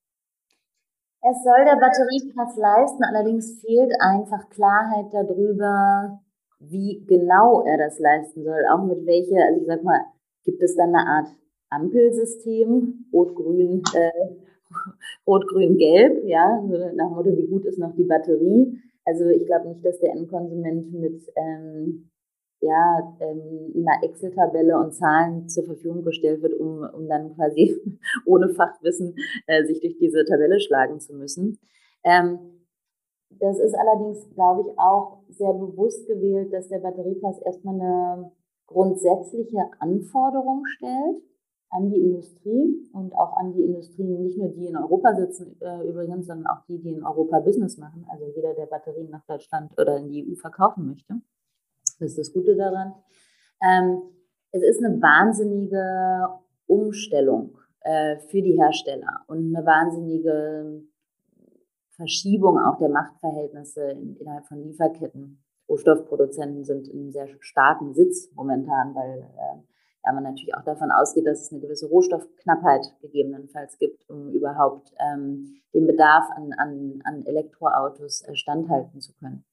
Es soll der Batteriepass leisten, allerdings fehlt einfach Klarheit darüber, wie genau er das leisten soll. Auch mit welcher, also ich sag mal, gibt es dann eine Art Ampelsystem, rot-grün, äh, Rot, Grün, Gelb, ja, nach dem Motto, wie gut ist noch die Batterie. Also ich glaube nicht, dass der Endkonsument mit ähm, ja, ähm, einer Excel-Tabelle und Zahlen zur Verfügung gestellt wird, um, um dann quasi (laughs) ohne Fachwissen äh, sich durch diese Tabelle schlagen zu müssen. Ähm, das ist allerdings, glaube ich, auch sehr bewusst gewählt, dass der Batteriepass erstmal eine grundsätzliche Anforderung stellt an die Industrie und auch an die Industrien, nicht nur die in Europa sitzen äh, übrigens, sondern auch die, die in Europa Business machen. Also jeder, der Batterien nach Deutschland oder in die EU verkaufen möchte. Das ist das Gute daran. Ähm, es ist eine wahnsinnige Umstellung äh, für die Hersteller und eine wahnsinnige Verschiebung auch der Machtverhältnisse in, innerhalb von Lieferketten. Rohstoffproduzenten sind in einem sehr starken Sitz momentan, weil äh, da man natürlich auch davon ausgeht, dass es eine gewisse Rohstoffknappheit gegebenenfalls gibt, um überhaupt ähm, den Bedarf an, an, an Elektroautos äh, standhalten zu können.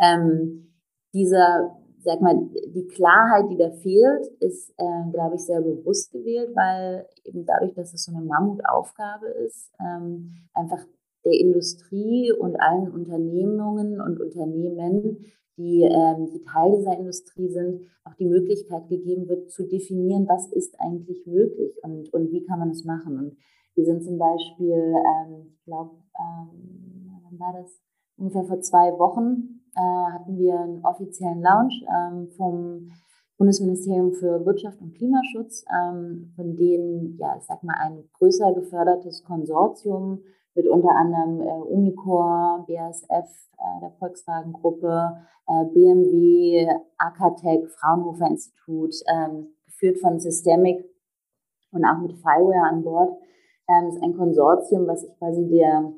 Ähm, dieser, sag mal, die Klarheit, die da fehlt, ist, äh, glaube ich, sehr bewusst gewählt, weil eben dadurch, dass es so eine Mammutaufgabe ist, ähm, einfach der Industrie und allen Unternehmungen und Unternehmen die, ähm, die Teil dieser Industrie sind, auch die Möglichkeit gegeben wird, zu definieren, was ist eigentlich möglich und, und wie kann man es machen. Und wir sind zum Beispiel, ähm, ich glaube, ähm, wann war das? Ungefähr vor zwei Wochen äh, hatten wir einen offiziellen Launch ähm, vom Bundesministerium für Wirtschaft und Klimaschutz, ähm, von denen, ja, ich sag mal, ein größer gefördertes Konsortium mit unter anderem äh, Umicore, BASF, äh, der Volkswagen-Gruppe, äh, BMW, Akatec, Fraunhofer Institut, ähm, geführt von Systemic und auch mit Fireware an Bord. Ähm, ist ein Konsortium, was sich quasi der,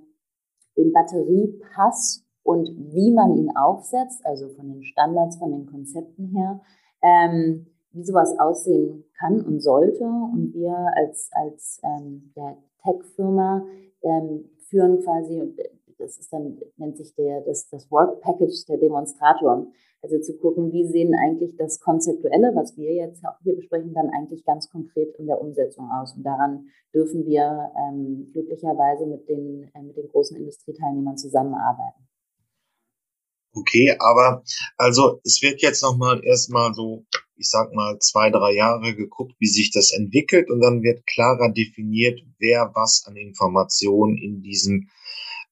den Batteriepass und wie man ihn aufsetzt, also von den Standards, von den Konzepten her, ähm, wie sowas aussehen kann und sollte. Und wir als, als ähm, ja, Tech-Firma ähm, führen quasi, das ist dann, nennt sich der, das, das Work Package der Demonstrator. Also zu gucken, wie sehen eigentlich das Konzeptuelle, was wir jetzt auch hier besprechen, dann eigentlich ganz konkret in der Umsetzung aus. Und daran dürfen wir ähm, glücklicherweise mit den, äh, mit den großen Industrieteilnehmern zusammenarbeiten. Okay, aber also es wird jetzt nochmal erstmal so ich sag mal, zwei, drei Jahre geguckt, wie sich das entwickelt und dann wird klarer definiert, wer was an Informationen in diesem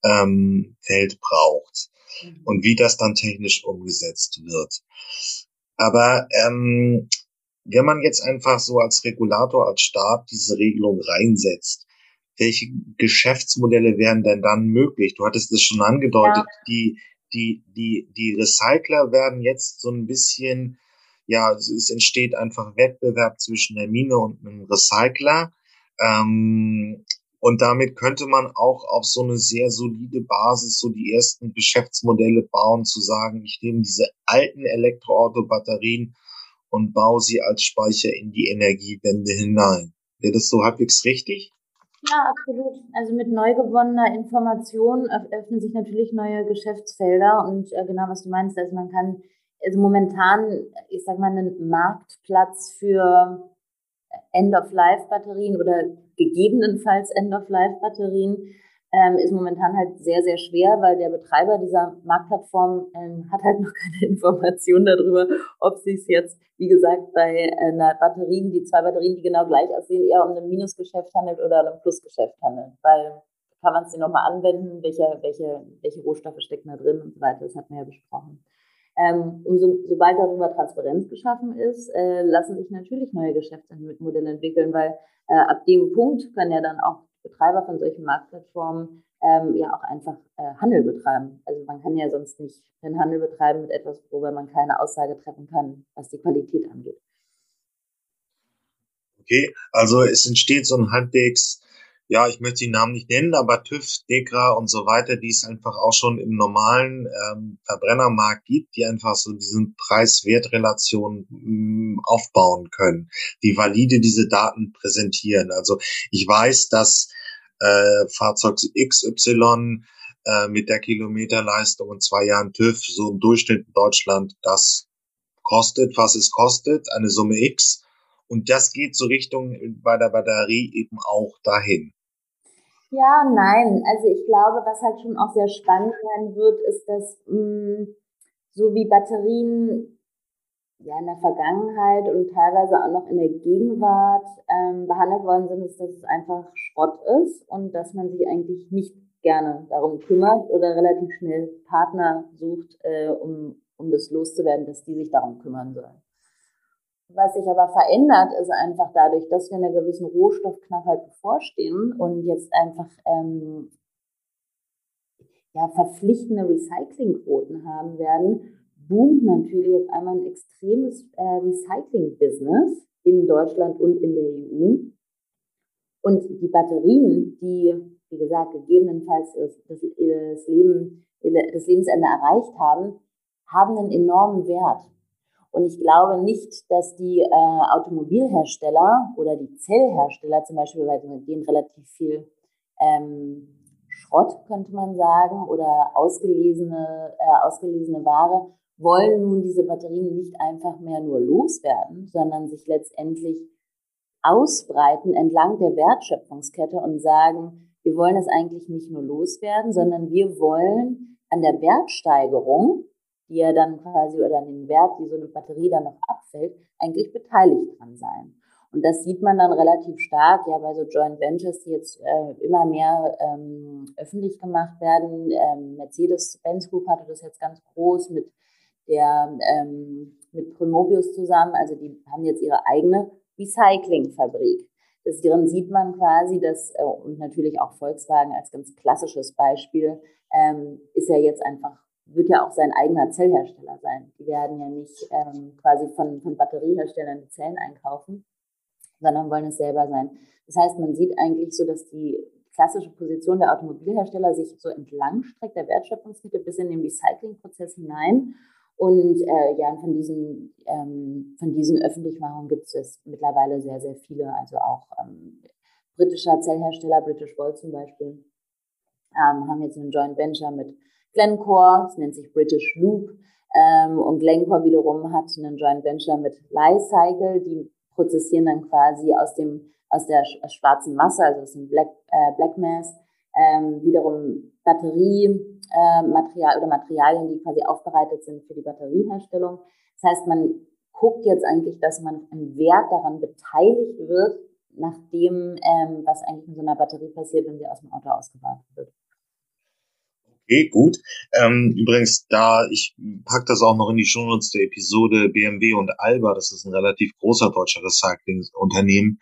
ähm, Feld braucht mhm. und wie das dann technisch umgesetzt wird. Aber ähm, wenn man jetzt einfach so als Regulator, als Staat diese Regelung reinsetzt, welche Geschäftsmodelle wären denn dann möglich? Du hattest es schon angedeutet, ja. die, die, die, die Recycler werden jetzt so ein bisschen ja, es entsteht einfach Wettbewerb zwischen der Mine und einem Recycler. Ähm, und damit könnte man auch auf so eine sehr solide Basis so die ersten Geschäftsmodelle bauen, zu sagen, ich nehme diese alten Elektroauto-Batterien und baue sie als Speicher in die Energiewende hinein. Wäre das so halbwegs richtig? Ja, absolut. Also mit neu gewonnener Information öffnen sich natürlich neue Geschäftsfelder und äh, genau was du meinst, also man kann also momentan, ich sag mal, einen Marktplatz für End-of-Life-Batterien oder gegebenenfalls End-of-Life-Batterien ähm, ist momentan halt sehr, sehr schwer, weil der Betreiber dieser Marktplattform ähm, hat halt (laughs) noch keine Information darüber, ob sich jetzt, wie gesagt, bei einer Batterien, die zwei Batterien, die genau gleich aussehen, eher um ein Minusgeschäft handelt oder um Plusgeschäft handelt. Weil kann man es dir nochmal anwenden, welche, welche, welche Rohstoffe stecken da drin und so weiter. Das hatten wir ja besprochen. Ähm, umso, sobald darüber Transparenz geschaffen ist, äh, lassen sich natürlich neue Geschäftsmodelle entwickeln, weil äh, ab dem Punkt können ja dann auch Betreiber von solchen Marktplattformen ähm, ja auch einfach äh, Handel betreiben. Also man kann ja sonst nicht den Handel betreiben mit etwas, worüber man keine Aussage treffen kann, was die Qualität angeht. Okay, also es entsteht so ein halbwegs ja, ich möchte die Namen nicht nennen, aber TÜV, DEKRA und so weiter, die es einfach auch schon im normalen ähm, Verbrennermarkt gibt, die einfach so diesen Preis-Wert-Relation mm, aufbauen können, die valide diese Daten präsentieren. Also ich weiß, dass äh, Fahrzeug XY äh, mit der Kilometerleistung und zwei Jahren TÜV so im Durchschnitt in Deutschland das kostet, was es kostet, eine Summe X. Und das geht so Richtung bei der Batterie eben auch dahin. Ja, nein. Also ich glaube, was halt schon auch sehr spannend sein wird, ist, dass mh, hm, so wie Batterien ja in der Vergangenheit und teilweise auch noch in der Gegenwart ähm, behandelt worden sind, ist, dass es einfach Schrott ist und dass man sich eigentlich nicht gerne darum kümmert oder relativ schnell Partner sucht, äh, um, um das loszuwerden, dass die sich darum kümmern sollen. Was sich aber verändert, ist einfach dadurch, dass wir einer gewissen Rohstoffknappheit bevorstehen und jetzt einfach ähm, ja, verpflichtende Recyclingquoten haben werden, boomt natürlich auf einmal ein extremes äh, Recycling-Business in Deutschland und in der EU. Und die Batterien, die, wie gesagt, gegebenenfalls das, Leben, das Lebensende erreicht haben, haben einen enormen Wert. Und ich glaube nicht, dass die äh, Automobilhersteller oder die Zellhersteller zum Beispiel, weil mit denen relativ viel ähm, Schrott, könnte man sagen, oder ausgelesene, äh, ausgelesene Ware, wollen nun diese Batterien nicht einfach mehr nur loswerden, sondern sich letztendlich ausbreiten entlang der Wertschöpfungskette und sagen, wir wollen es eigentlich nicht nur loswerden, sondern wir wollen an der Wertsteigerung, die ja dann quasi oder an den Wert, die so eine Batterie dann noch abfällt, eigentlich beteiligt dran sein. Und das sieht man dann relativ stark, ja, bei so Joint Ventures, die jetzt äh, immer mehr ähm, öffentlich gemacht werden. Ähm, Mercedes-Benz Group hatte das jetzt ganz groß mit der ähm, mit Promobius zusammen. Also die haben jetzt ihre eigene Recyclingfabrik. Das darin sieht man quasi, dass, äh, und natürlich auch Volkswagen als ganz klassisches Beispiel, ähm, ist ja jetzt einfach, wird ja auch sein eigener Zellhersteller sein. Die werden ja nicht ähm, quasi von, von Batterieherstellern die Zellen einkaufen, sondern wollen es selber sein. Das heißt, man sieht eigentlich so, dass die klassische Position der Automobilhersteller sich so entlang streckt, der Wertschöpfungskette bis in den Recyclingprozess hinein und äh, ja, von diesen, ähm, von diesen Öffentlichmachungen gibt es mittlerweile sehr, sehr viele. Also auch ähm, britischer Zellhersteller, British Volt zum Beispiel, ähm, haben jetzt einen Joint Venture mit Glencore, das nennt sich British Loop. Ähm, und Glencore wiederum hat einen Joint Venture mit Lycycle, die prozessieren dann quasi aus dem aus der schwarzen Masse, also aus dem Black, äh, Black Mass, ähm, wiederum Batteriematerial äh, oder Materialien, die quasi aufbereitet sind für die Batterieherstellung. Das heißt, man guckt jetzt eigentlich, dass man einen Wert daran beteiligt wird, nachdem, ähm, was eigentlich in so einer Batterie passiert, wenn sie aus dem Auto ausgebaut wird. Okay, gut. Ähm, übrigens, da ich pack das auch noch in die Shownotes der Episode BMW und Alba, das ist ein relativ großer deutscher Recyclingunternehmen,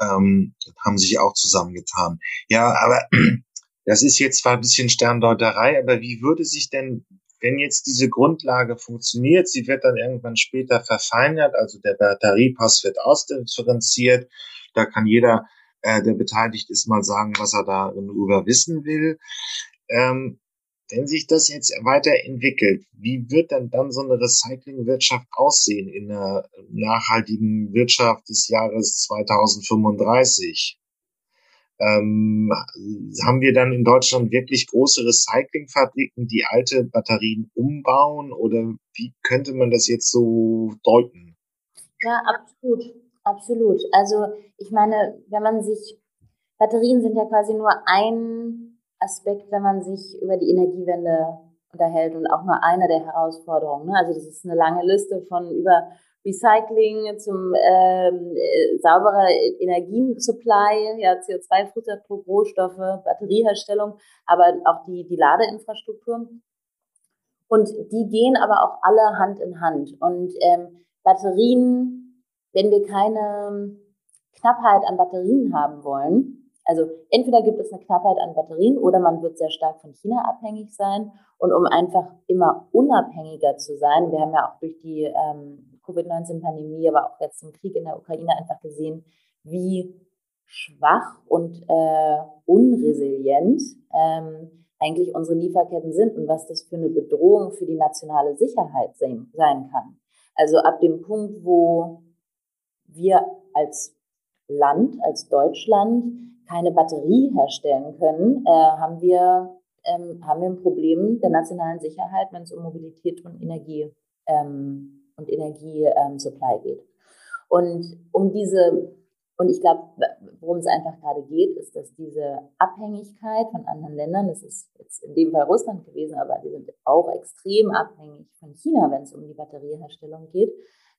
ähm, haben sich auch zusammengetan. Ja, aber (clears throat) das ist jetzt zwar ein bisschen Sterndeuterei, aber wie würde sich denn, wenn jetzt diese Grundlage funktioniert, sie wird dann irgendwann später verfeinert, also der Batteriepass wird ausdifferenziert, da kann jeder, äh, der beteiligt ist, mal sagen, was er darüber wissen will. Ähm, wenn sich das jetzt weiterentwickelt, wie wird denn dann so eine Recyclingwirtschaft aussehen in einer nachhaltigen Wirtschaft des Jahres 2035? Ähm, haben wir dann in Deutschland wirklich große Recyclingfabriken, die alte Batterien umbauen oder wie könnte man das jetzt so deuten? Ja, absolut, absolut. Also ich meine, wenn man sich Batterien sind ja quasi nur ein Aspekt, wenn man sich über die Energiewende unterhält und auch nur einer der Herausforderungen. Ne? Also das ist eine lange Liste von über Recycling zum ähm, äh, sauberer Energiensupply, ja, CO2-Fußabdruck, Rohstoffe, Batterieherstellung, aber auch die, die Ladeinfrastruktur. Und die gehen aber auch alle Hand in Hand. Und ähm, Batterien, wenn wir keine Knappheit an Batterien haben wollen, also entweder gibt es eine Knappheit an Batterien oder man wird sehr stark von China abhängig sein. Und um einfach immer unabhängiger zu sein, wir haben ja auch durch die ähm, Covid-19-Pandemie, aber auch jetzt im Krieg in der Ukraine einfach gesehen, wie schwach und äh, unresilient ähm, eigentlich unsere Lieferketten sind und was das für eine Bedrohung für die nationale Sicherheit sein, sein kann. Also ab dem Punkt, wo wir als Land, als Deutschland keine Batterie herstellen können, äh, haben wir ähm, haben wir ein Problem der nationalen Sicherheit, wenn es um Mobilität und Energie ähm, und Energiesupply ähm, geht. Und um diese und ich glaube, worum es einfach gerade geht, ist, dass diese Abhängigkeit von anderen Ländern, das ist jetzt in dem Fall Russland gewesen, aber die sind auch extrem abhängig von China, wenn es um die Batterieherstellung geht,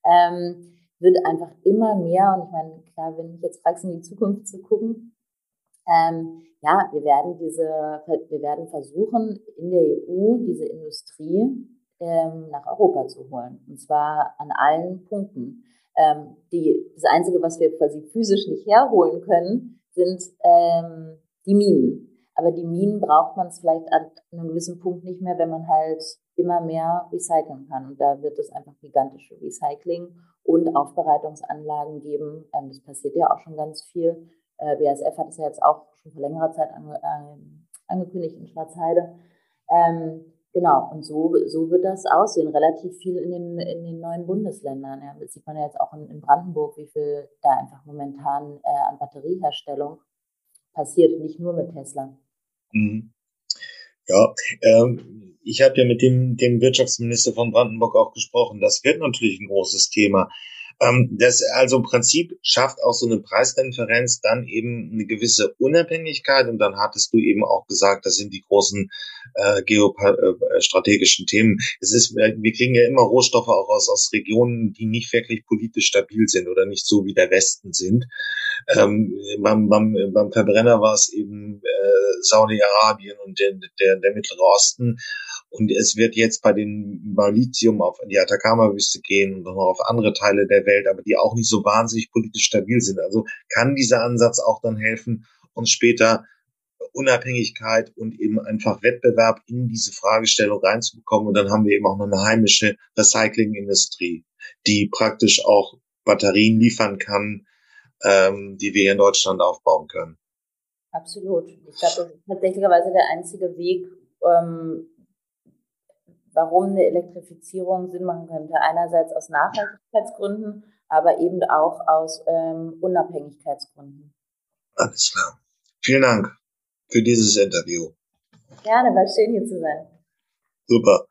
ähm, wird einfach immer mehr. Und ich meine, klar, wenn ich jetzt fragst, in die Zukunft zu gucken, ähm, ja, wir werden diese, wir werden versuchen, in der EU diese Industrie ähm, nach Europa zu holen. Und zwar an allen Punkten. Ähm, die, das Einzige, was wir quasi physisch nicht herholen können, sind ähm, die Minen. Aber die Minen braucht man vielleicht an einem gewissen Punkt nicht mehr, wenn man halt immer mehr recyceln kann. Und da wird es einfach gigantische Recycling- und Aufbereitungsanlagen geben. Ähm, das passiert ja auch schon ganz viel äh, BASF hat es ja jetzt auch schon vor längerer Zeit ange, äh, angekündigt in Schwarzheide. Ähm, Genau, und so, so wird das aussehen. Relativ viel in den, in den neuen Bundesländern. Ja, das sieht man ja jetzt auch in, in Brandenburg, wie viel da einfach momentan äh, an Batterieherstellung passiert, nicht nur mit Tesla. Mhm. Ja, ähm, ich habe ja mit dem, dem Wirtschaftsminister von Brandenburg auch gesprochen. Das wird natürlich ein großes Thema. Ähm, das also im Prinzip schafft auch so eine Preisreferenz dann eben eine gewisse Unabhängigkeit und dann hattest du eben auch gesagt, das sind die großen äh, geostrategischen äh, Themen. Es ist, wir kriegen ja immer Rohstoffe auch aus, aus Regionen, die nicht wirklich politisch stabil sind oder nicht so wie der Westen sind. Ähm, beim, beim, beim Verbrenner war es eben äh, Saudi-Arabien und der, der, der Mittlere Osten. Und es wird jetzt bei den bei Lithium auf die Atacama-Wüste gehen und noch auf andere Teile der Welt, aber die auch nicht so wahnsinnig politisch stabil sind. Also kann dieser Ansatz auch dann helfen, uns später Unabhängigkeit und eben einfach Wettbewerb in diese Fragestellung reinzubekommen. Und dann haben wir eben auch noch eine heimische Recyclingindustrie, die praktisch auch Batterien liefern kann, ähm, die wir hier in Deutschland aufbauen können. Absolut. Ich glaube, das ist tatsächlicherweise der einzige Weg, ähm, warum eine Elektrifizierung Sinn machen könnte. Einerseits aus Nachhaltigkeitsgründen, aber eben auch aus ähm, Unabhängigkeitsgründen. Alles klar. Vielen Dank für dieses Interview. Gerne, war schön hier zu sein. Super.